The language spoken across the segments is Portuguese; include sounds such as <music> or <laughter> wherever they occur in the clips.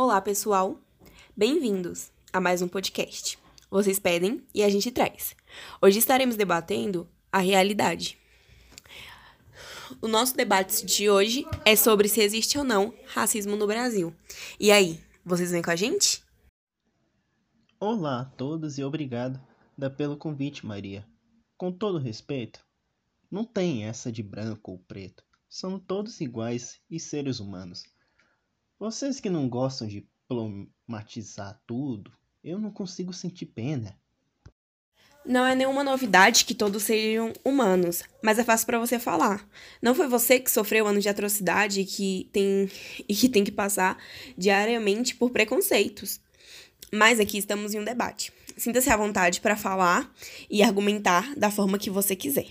Olá, pessoal! Bem-vindos a mais um podcast. Vocês pedem e a gente traz. Hoje estaremos debatendo a realidade. O nosso debate de hoje é sobre se existe ou não racismo no Brasil. E aí, vocês vêm com a gente? Olá a todos e obrigado pelo convite, Maria. Com todo respeito, não tem essa de branco ou preto. São todos iguais e seres humanos. Vocês que não gostam de problematizar tudo, eu não consigo sentir pena. Não é nenhuma novidade que todos sejam humanos, mas é fácil para você falar. Não foi você que sofreu anos de atrocidade e que tem, <laughs> e que tem que passar diariamente por preconceitos. Mas aqui estamos em um debate. Sinta-se à vontade para falar e argumentar da forma que você quiser.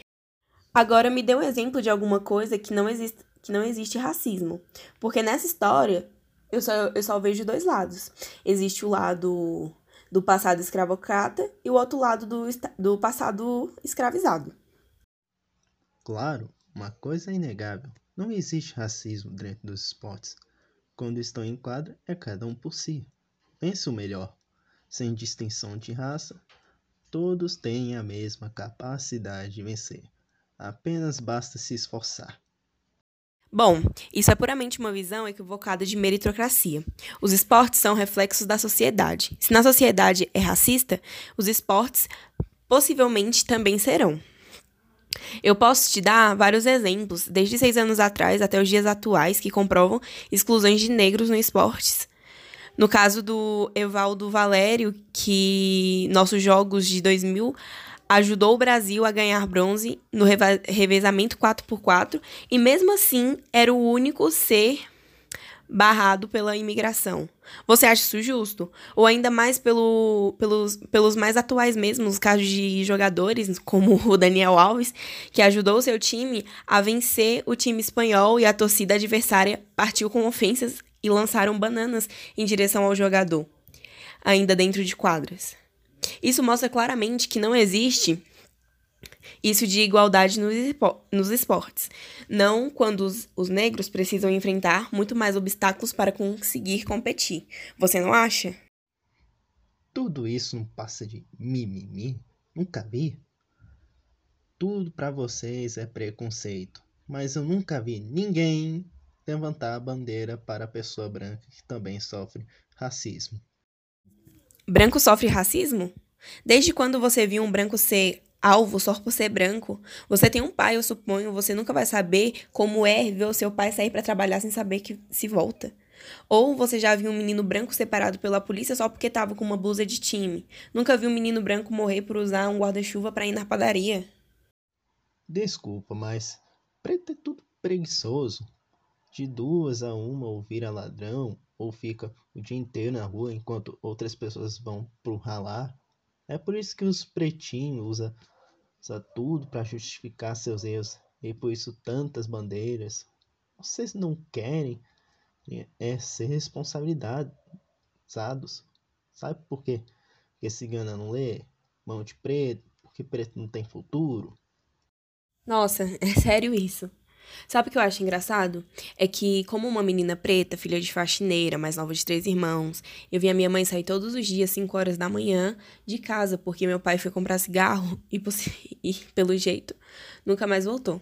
Agora me dê um exemplo de alguma coisa que não existe, que não existe racismo. Porque nessa história, eu só, eu só vejo dois lados. Existe o lado do passado escravocrata e o outro lado do, do passado escravizado. Claro, uma coisa é inegável. Não existe racismo dentro dos esportes. Quando estão em quadra, é cada um por si. Pense o melhor. Sem distinção de raça, todos têm a mesma capacidade de vencer. Apenas basta se esforçar. Bom, isso é puramente uma visão equivocada de meritocracia. Os esportes são reflexos da sociedade. Se na sociedade é racista, os esportes possivelmente também serão. Eu posso te dar vários exemplos, desde seis anos atrás até os dias atuais, que comprovam exclusões de negros no esportes. No caso do Evaldo Valério, que nossos jogos de 2000 ajudou o Brasil a ganhar bronze no revezamento 4x4 e mesmo assim era o único ser barrado pela imigração. Você acha isso justo? Ou ainda mais pelo, pelos, pelos mais atuais mesmo, os casos de jogadores, como o Daniel Alves, que ajudou o seu time a vencer o time espanhol e a torcida adversária partiu com ofensas e lançaram bananas em direção ao jogador, ainda dentro de quadras. Isso mostra claramente que não existe isso de igualdade nos esportes. Não quando os, os, negros precisam enfrentar muito mais obstáculos para conseguir competir. Você não acha? Tudo isso não passa de mimimi? Nunca vi? Tudo para vocês é preconceito, mas eu nunca vi ninguém levantar a bandeira para a pessoa branca que também sofre racismo. Branco sofre racismo? Desde quando você viu um branco ser alvo só por ser branco? Você tem um pai, eu suponho, você nunca vai saber como é ver o seu pai sair para trabalhar sem saber que se volta. Ou você já viu um menino branco separado pela polícia só porque tava com uma blusa de time. Nunca viu um menino branco morrer por usar um guarda-chuva para ir na padaria. Desculpa, mas preto é tudo preguiçoso. De duas a uma ou vira ladrão, ou fica o dia inteiro na rua enquanto outras pessoas vão pro ralar. É por isso que os pretinhos usam usa tudo para justificar seus erros e por isso tantas bandeiras. Vocês não querem é ser responsabilizados. Sabe por quê? Porque cigana não lê, mão de preto, porque preto não tem futuro. Nossa, <laughs> é sério isso. Sabe o que eu acho engraçado? É que, como uma menina preta, filha de faxineira, mais nova de três irmãos, eu vi a minha mãe sair todos os dias, 5 horas da manhã, de casa, porque meu pai foi comprar cigarro <laughs> e, e pelo jeito, nunca mais voltou.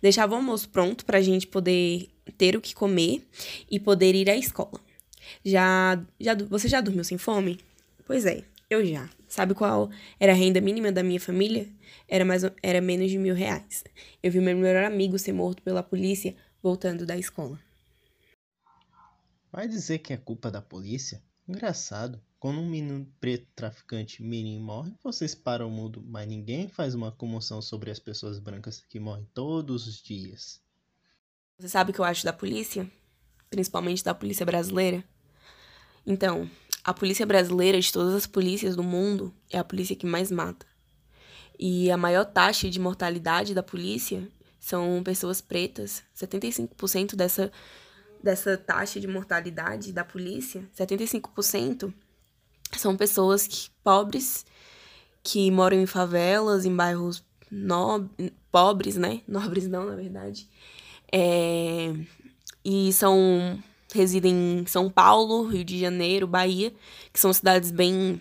Deixava o almoço pronto pra gente poder ter o que comer e poder ir à escola. Já, já você já dormiu sem fome? Pois é, eu já. Sabe qual era a renda mínima da minha família? Era, mais, era menos de mil reais. Eu vi meu melhor amigo ser morto pela polícia voltando da escola. Vai dizer que é culpa da polícia? Engraçado. Quando um menino preto traficante mirim morre, vocês param o mundo, mas ninguém faz uma comoção sobre as pessoas brancas que morrem todos os dias. Você sabe o que eu acho da polícia? Principalmente da polícia brasileira? Então, a polícia brasileira, de todas as polícias do mundo, é a polícia que mais mata. E a maior taxa de mortalidade da polícia são pessoas pretas. 75% dessa, dessa taxa de mortalidade da polícia, 75% são pessoas que, pobres que moram em favelas, em bairros nob pobres, né? <laughs> Nobres não, na verdade. É, e são residem em São Paulo, Rio de Janeiro, Bahia, que são cidades bem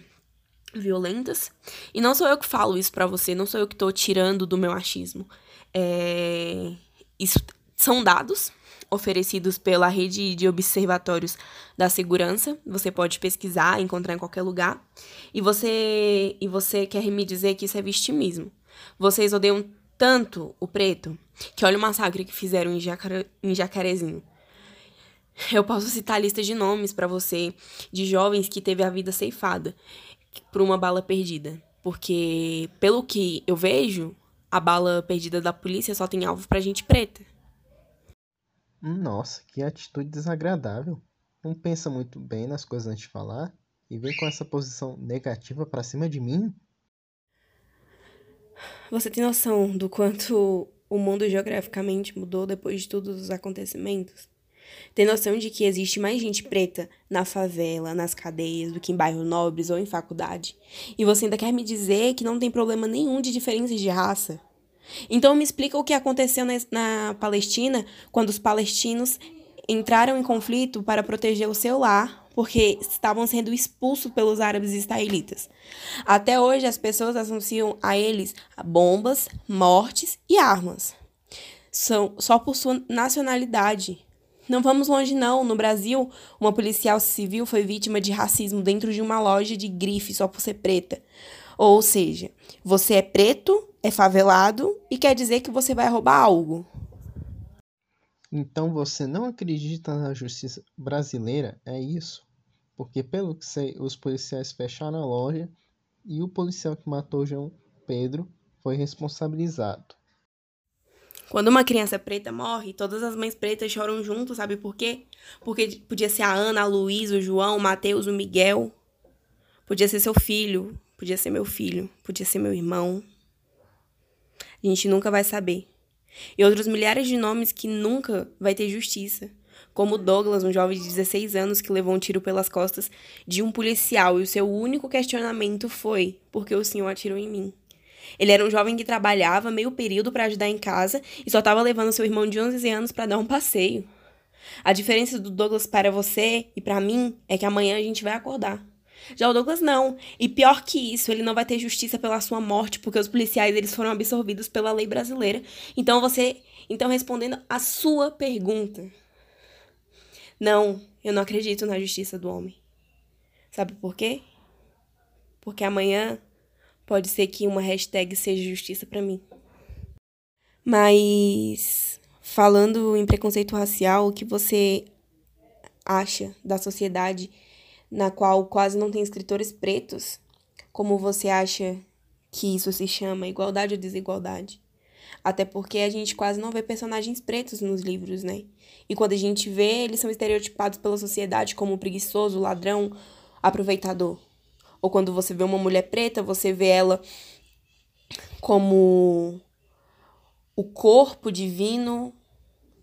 violentas. E não sou eu que falo isso para você, não sou eu que tô tirando do meu achismo. É... Isso são dados oferecidos pela rede de observatórios da segurança. Você pode pesquisar, encontrar em qualquer lugar. E você e você quer me dizer que isso é vitimismo. Vocês odeiam tanto o preto que olha o massacre que fizeram em, Jacare... em Jacarezinho. Eu posso citar listas de nomes para você de jovens que teve a vida ceifada por uma bala perdida, porque pelo que eu vejo, a bala perdida da polícia só tem alvo pra gente preta. Nossa, que atitude desagradável. Não pensa muito bem nas coisas antes de falar e vem com essa posição negativa para cima de mim? Você tem noção do quanto o mundo geograficamente mudou depois de todos os acontecimentos? Tem noção de que existe mais gente preta na favela, nas cadeias, do que em bairros nobres ou em faculdade? E você ainda quer me dizer que não tem problema nenhum de diferenças de raça? Então me explica o que aconteceu na Palestina quando os palestinos entraram em conflito para proteger o seu lar, porque estavam sendo expulsos pelos árabes israelitas. Até hoje as pessoas associam a eles bombas, mortes e armas. São só por sua nacionalidade. Não vamos longe, não. No Brasil, uma policial civil foi vítima de racismo dentro de uma loja de grife só por ser preta. Ou seja, você é preto, é favelado e quer dizer que você vai roubar algo. Então você não acredita na justiça brasileira? É isso? Porque, pelo que sei, os policiais fecharam a loja e o policial que matou João Pedro foi responsabilizado. Quando uma criança preta morre, todas as mães pretas choram junto, sabe por quê? Porque podia ser a Ana, a Luísa, o João, o Mateus, o Miguel. Podia ser seu filho, podia ser meu filho, podia ser meu irmão. A gente nunca vai saber. E outros milhares de nomes que nunca vai ter justiça. Como Douglas, um jovem de 16 anos que levou um tiro pelas costas de um policial e o seu único questionamento foi: por que o senhor atirou em mim? Ele era um jovem que trabalhava meio período para ajudar em casa e só estava levando seu irmão de 11 anos para dar um passeio. A diferença do Douglas para você e para mim é que amanhã a gente vai acordar. Já o Douglas não. E pior que isso, ele não vai ter justiça pela sua morte, porque os policiais eles foram absorvidos pela lei brasileira. Então você, então respondendo a sua pergunta, não, eu não acredito na justiça do homem. Sabe por quê? Porque amanhã Pode ser que uma hashtag seja justiça para mim. Mas falando em preconceito racial, o que você acha da sociedade na qual quase não tem escritores pretos? Como você acha que isso se chama igualdade ou desigualdade? Até porque a gente quase não vê personagens pretos nos livros, né? E quando a gente vê, eles são estereotipados pela sociedade como preguiçoso, ladrão, aproveitador. Ou quando você vê uma mulher preta, você vê ela como o corpo divino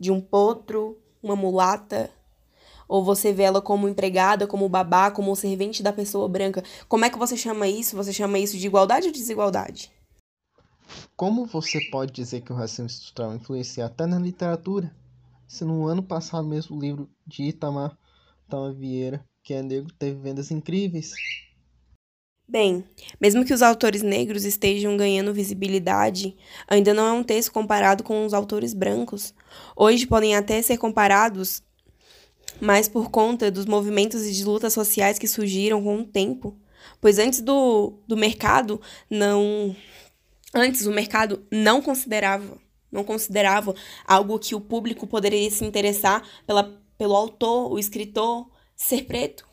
de um potro, uma mulata, ou você vê ela como empregada, como babá, como servente da pessoa branca. Como é que você chama isso? Você chama isso de igualdade ou desigualdade? Como você pode dizer que o racismo estrutural influencia até na literatura? Se no ano passado mesmo o livro de Itamar, Itamar Vieira, que é negro, teve vendas incríveis. Bem, mesmo que os autores negros estejam ganhando visibilidade, ainda não é um texto comparado com os autores brancos. Hoje podem até ser comparados, mas por conta dos movimentos e de lutas sociais que surgiram com o tempo. Pois antes do, do mercado não. Antes o mercado não considerava, não considerava algo que o público poderia se interessar pela, pelo autor, o escritor, ser preto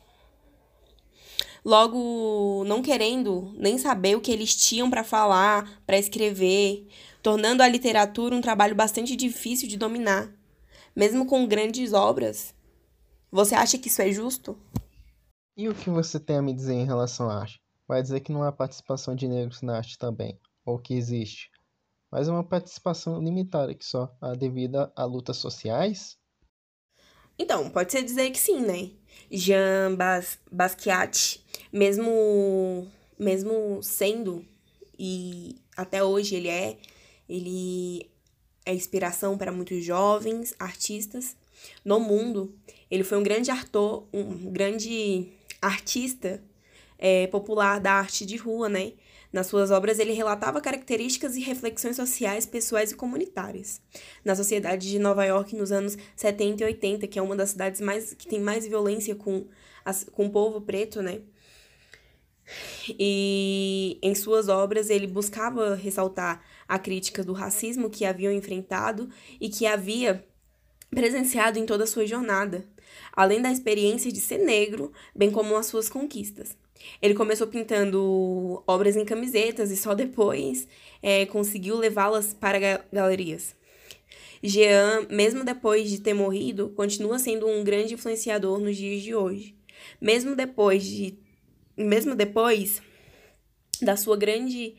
logo não querendo nem saber o que eles tinham para falar, para escrever, tornando a literatura um trabalho bastante difícil de dominar, mesmo com grandes obras. Você acha que isso é justo? E o que você tem a me dizer em relação à arte? Vai dizer que não há participação de negros na arte também, ou que existe, mas é uma participação limitada que só há devido a lutas sociais? Então, pode ser dizer que sim, né? Jean Bas Basquiat, mesmo, mesmo sendo, e até hoje ele é, ele é inspiração para muitos jovens artistas, no mundo. Ele foi um grande ator, um grande artista é, popular da arte de rua, né? Nas suas obras, ele relatava características e reflexões sociais, pessoais e comunitárias. Na sociedade de Nova York, nos anos 70 e 80, que é uma das cidades mais que tem mais violência com, as, com o povo preto, né? E em suas obras ele buscava ressaltar a crítica do racismo que haviam enfrentado e que havia presenciado em toda a sua jornada, além da experiência de ser negro, bem como as suas conquistas. Ele começou pintando obras em camisetas e só depois é, conseguiu levá-las para galerias. Jean, mesmo depois de ter morrido, continua sendo um grande influenciador nos dias de hoje. Mesmo depois de mesmo depois da sua grande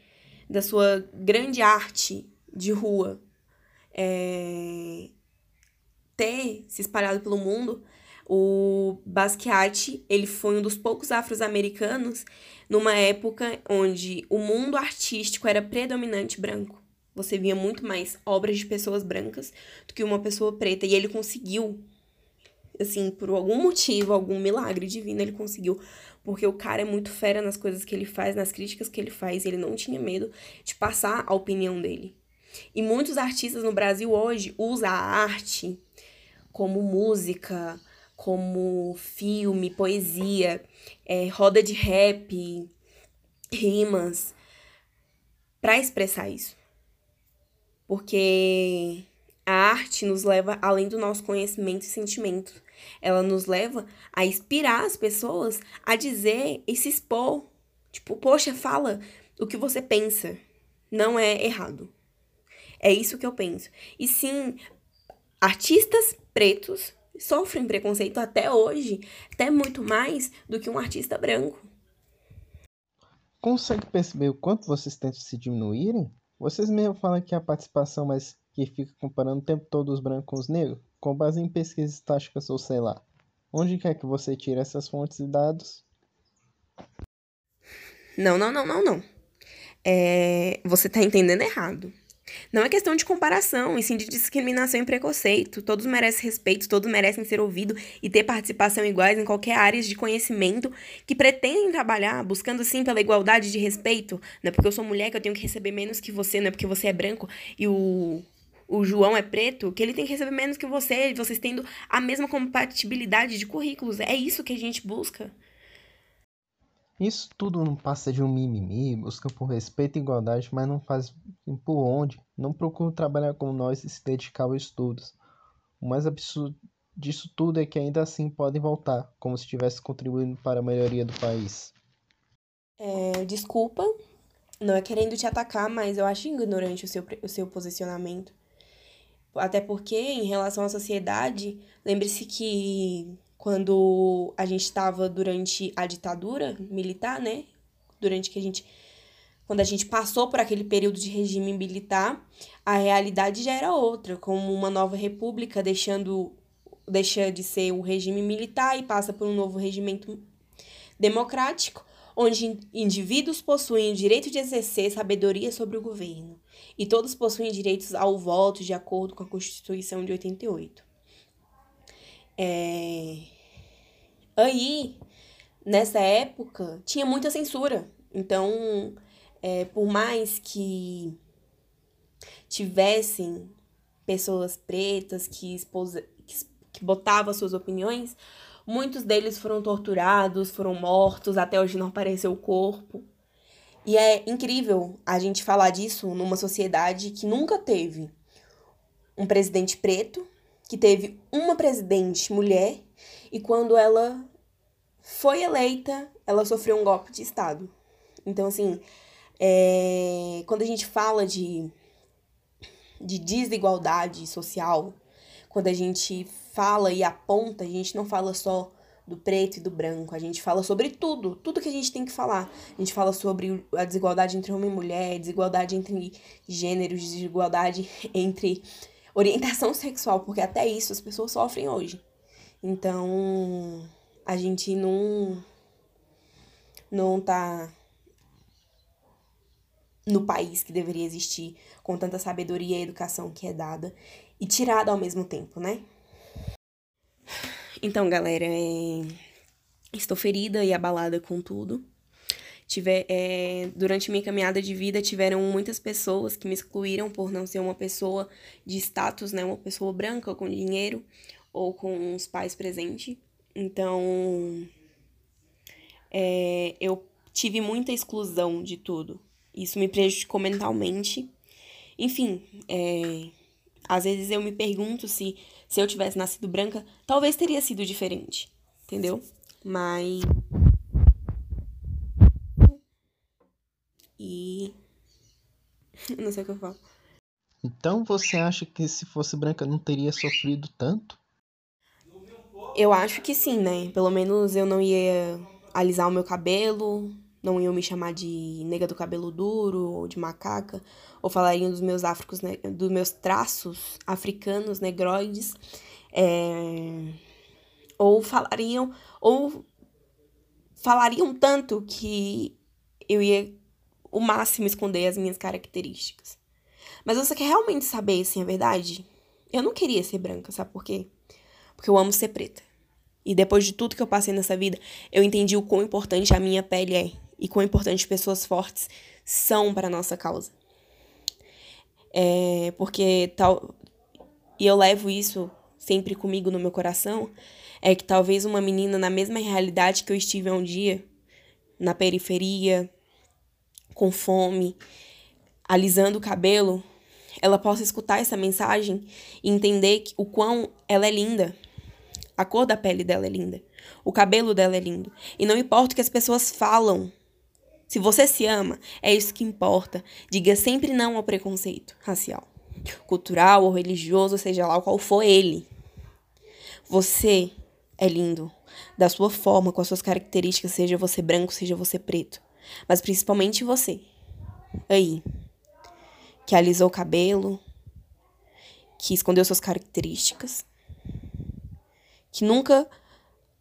da sua grande arte de rua é, ter se espalhado pelo mundo, o Basquiat, ele foi um dos poucos afro-americanos numa época onde o mundo artístico era predominante branco. Você via muito mais obras de pessoas brancas do que uma pessoa preta. E ele conseguiu, assim, por algum motivo, algum milagre divino, ele conseguiu. Porque o cara é muito fera nas coisas que ele faz, nas críticas que ele faz. Ele não tinha medo de passar a opinião dele. E muitos artistas no Brasil hoje usam a arte como música, como filme, poesia, é, roda de rap, rimas, para expressar isso. Porque a arte nos leva além do nosso conhecimento e sentimento. Ela nos leva a inspirar as pessoas a dizer e se expor. Tipo, poxa, fala o que você pensa. Não é errado. É isso que eu penso. E sim, artistas pretos sofrem preconceito até hoje, até muito mais do que um artista branco. Consegue perceber o quanto vocês tentam se diminuírem? Vocês mesmo falam que a participação, mas que fica comparando o tempo todo os brancos com os negros, com base em pesquisas estáticas ou sei lá. Onde quer que você tire essas fontes e dados? Não, não, não, não, não. É, você está entendendo errado. Não é questão de comparação, e sim de discriminação e preconceito. Todos merecem respeito, todos merecem ser ouvidos e ter participação iguais em qualquer área de conhecimento que pretendem trabalhar, buscando sim pela igualdade de respeito. Não é porque eu sou mulher que eu tenho que receber menos que você, não é porque você é branco e o, o João é preto que ele tem que receber menos que você, vocês tendo a mesma compatibilidade de currículos. É isso que a gente busca. Isso tudo não passa de um mimimi, busca por respeito e igualdade, mas não faz por onde, não procura trabalhar como nós e se dedicar aos estudos. O mais absurdo disso tudo é que ainda assim podem voltar, como se estivesse contribuindo para a melhoria do país. É, desculpa, não é querendo te atacar, mas eu acho ignorante o seu, o seu posicionamento. Até porque, em relação à sociedade, lembre-se que quando a gente estava durante a ditadura militar, né? Durante que a gente quando a gente passou por aquele período de regime militar, a realidade já era outra, como uma nova república deixando deixa de ser o regime militar e passa por um novo regimento democrático, onde indivíduos possuem o direito de exercer sabedoria sobre o governo, e todos possuem direitos ao voto de acordo com a Constituição de 88. É... Aí, nessa época, tinha muita censura. Então, é, por mais que tivessem pessoas pretas que, exposa, que, que botavam suas opiniões, muitos deles foram torturados, foram mortos, até hoje não apareceu o corpo. E é incrível a gente falar disso numa sociedade que nunca teve um presidente preto, que teve uma presidente mulher, e quando ela foi eleita, ela sofreu um golpe de Estado. Então, assim, é, quando a gente fala de, de desigualdade social, quando a gente fala e aponta, a gente não fala só do preto e do branco, a gente fala sobre tudo, tudo que a gente tem que falar. A gente fala sobre a desigualdade entre homem e mulher, desigualdade entre gêneros, desigualdade <laughs> entre orientação sexual, porque até isso as pessoas sofrem hoje. Então, a gente não não tá no país que deveria existir com tanta sabedoria e educação que é dada e tirada ao mesmo tempo, né? Então, galera, é... estou ferida e abalada com tudo. Tive, é... Durante minha caminhada de vida, tiveram muitas pessoas que me excluíram por não ser uma pessoa de status, né? Uma pessoa branca com dinheiro ou com os pais presentes. Então, é... eu tive muita exclusão de tudo. Isso me prejudicou mentalmente. Enfim, é... às vezes eu me pergunto se, se eu tivesse nascido branca, talvez teria sido diferente, entendeu? Mas. E. <laughs> não sei o que eu falo. Então você acha que se fosse branca não teria sofrido tanto? Eu acho que sim, né? Pelo menos eu não ia alisar o meu cabelo, não iam me chamar de nega do cabelo duro ou de macaca, ou falariam dos meus africos, né, dos meus traços africanos negroides, é, ou falariam ou falariam tanto que eu ia o máximo esconder as minhas características. Mas você quer realmente saber se é verdade? Eu não queria ser branca, sabe por quê? Porque eu amo ser preta. E depois de tudo que eu passei nessa vida, eu entendi o quão importante a minha pele é e quão importante pessoas fortes são para a nossa causa. É, porque tal. E eu levo isso sempre comigo no meu coração. É que talvez uma menina na mesma realidade que eu estive um dia, na periferia, com fome, alisando o cabelo, ela possa escutar essa mensagem e entender o quão ela é linda. A cor da pele dela é linda. O cabelo dela é lindo. E não importa o que as pessoas falam se você se ama, é isso que importa. Diga sempre não ao preconceito racial, cultural ou religioso, seja lá qual for ele. Você é lindo, da sua forma, com as suas características, seja você branco, seja você preto. Mas principalmente você. Aí. Que alisou o cabelo, que escondeu suas características, que nunca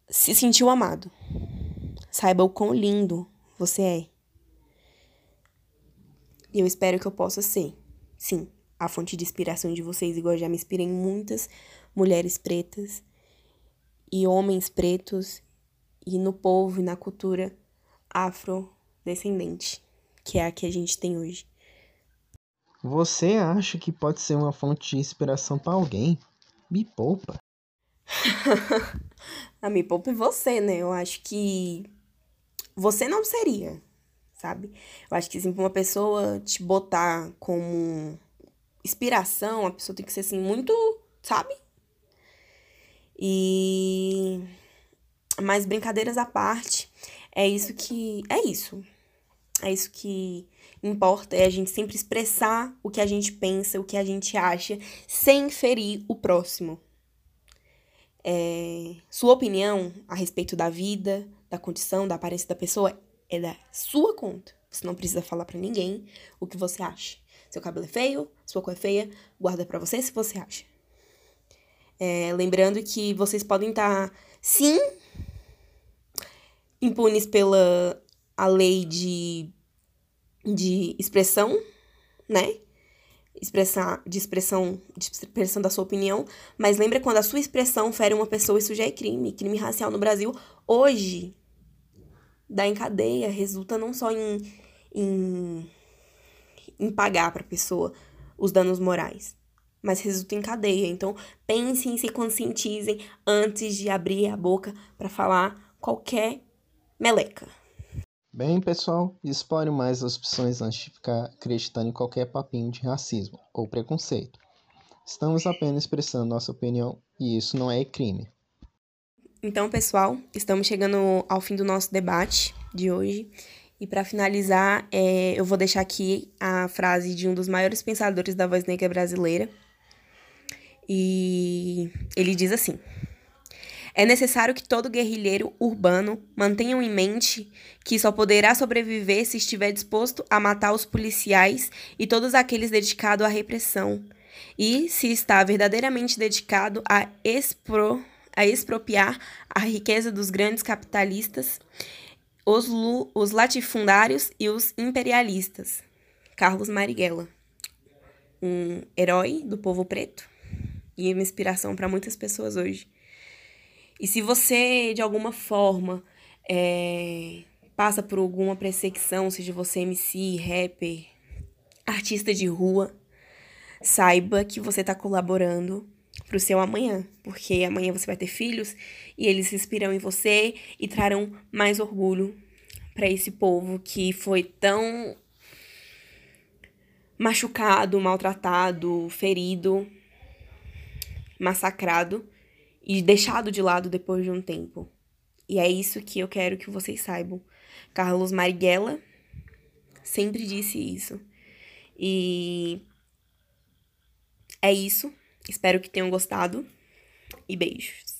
se sentiu amado. Saiba o quão lindo você é. E eu espero que eu possa ser, sim, a fonte de inspiração de vocês, igual eu já me inspirei em muitas mulheres pretas e homens pretos e no povo e na cultura afrodescendente, que é a que a gente tem hoje. Você acha que pode ser uma fonte de inspiração para alguém? Me poupa. a <laughs> me poupa você, né? Eu acho que você não seria, sabe? Eu acho que assim, uma pessoa te botar como inspiração, a pessoa tem que ser assim muito, sabe? E mas brincadeiras à parte, é isso que é isso. É isso que importa, é a gente sempre expressar o que a gente pensa, o que a gente acha, sem ferir o próximo. É, sua opinião a respeito da vida, da condição, da aparência da pessoa é da sua conta. Você não precisa falar para ninguém o que você acha. Seu cabelo é feio, sua cor é feia, guarda para você se você acha. É, lembrando que vocês podem estar, tá, sim, impunes pela a lei de, de expressão, né? Expressar, de expressão, de expressão da sua opinião, mas lembra quando a sua expressão fere uma pessoa, isso já é crime, crime racial no Brasil. Hoje, dá em cadeia, resulta não só em, em, em pagar para a pessoa os danos morais, mas resulta em cadeia. Então, pensem, se conscientizem antes de abrir a boca para falar qualquer meleca. Bem, pessoal, explore mais as opções antes de ficar acreditando em qualquer papinho de racismo ou preconceito. Estamos apenas expressando nossa opinião e isso não é crime. Então, pessoal, estamos chegando ao fim do nosso debate de hoje. E para finalizar, é, eu vou deixar aqui a frase de um dos maiores pensadores da voz negra brasileira. E ele diz assim: É necessário que todo guerrilheiro urbano mantenha em mente que só poderá sobreviver se estiver disposto a matar os policiais e todos aqueles dedicados à repressão, e se está verdadeiramente dedicado a expro a expropriar a riqueza dos grandes capitalistas, os, os latifundários e os imperialistas. Carlos Marighella, um herói do povo preto e uma inspiração para muitas pessoas hoje. E se você, de alguma forma, é, passa por alguma perseguição, seja você MC, rapper, artista de rua, saiba que você está colaborando para o seu amanhã, porque amanhã você vai ter filhos e eles se inspiram em você e trarão mais orgulho para esse povo que foi tão machucado, maltratado, ferido, massacrado e deixado de lado depois de um tempo. E é isso que eu quero que vocês saibam. Carlos Marighella sempre disse isso. E é isso. Espero que tenham gostado e beijos.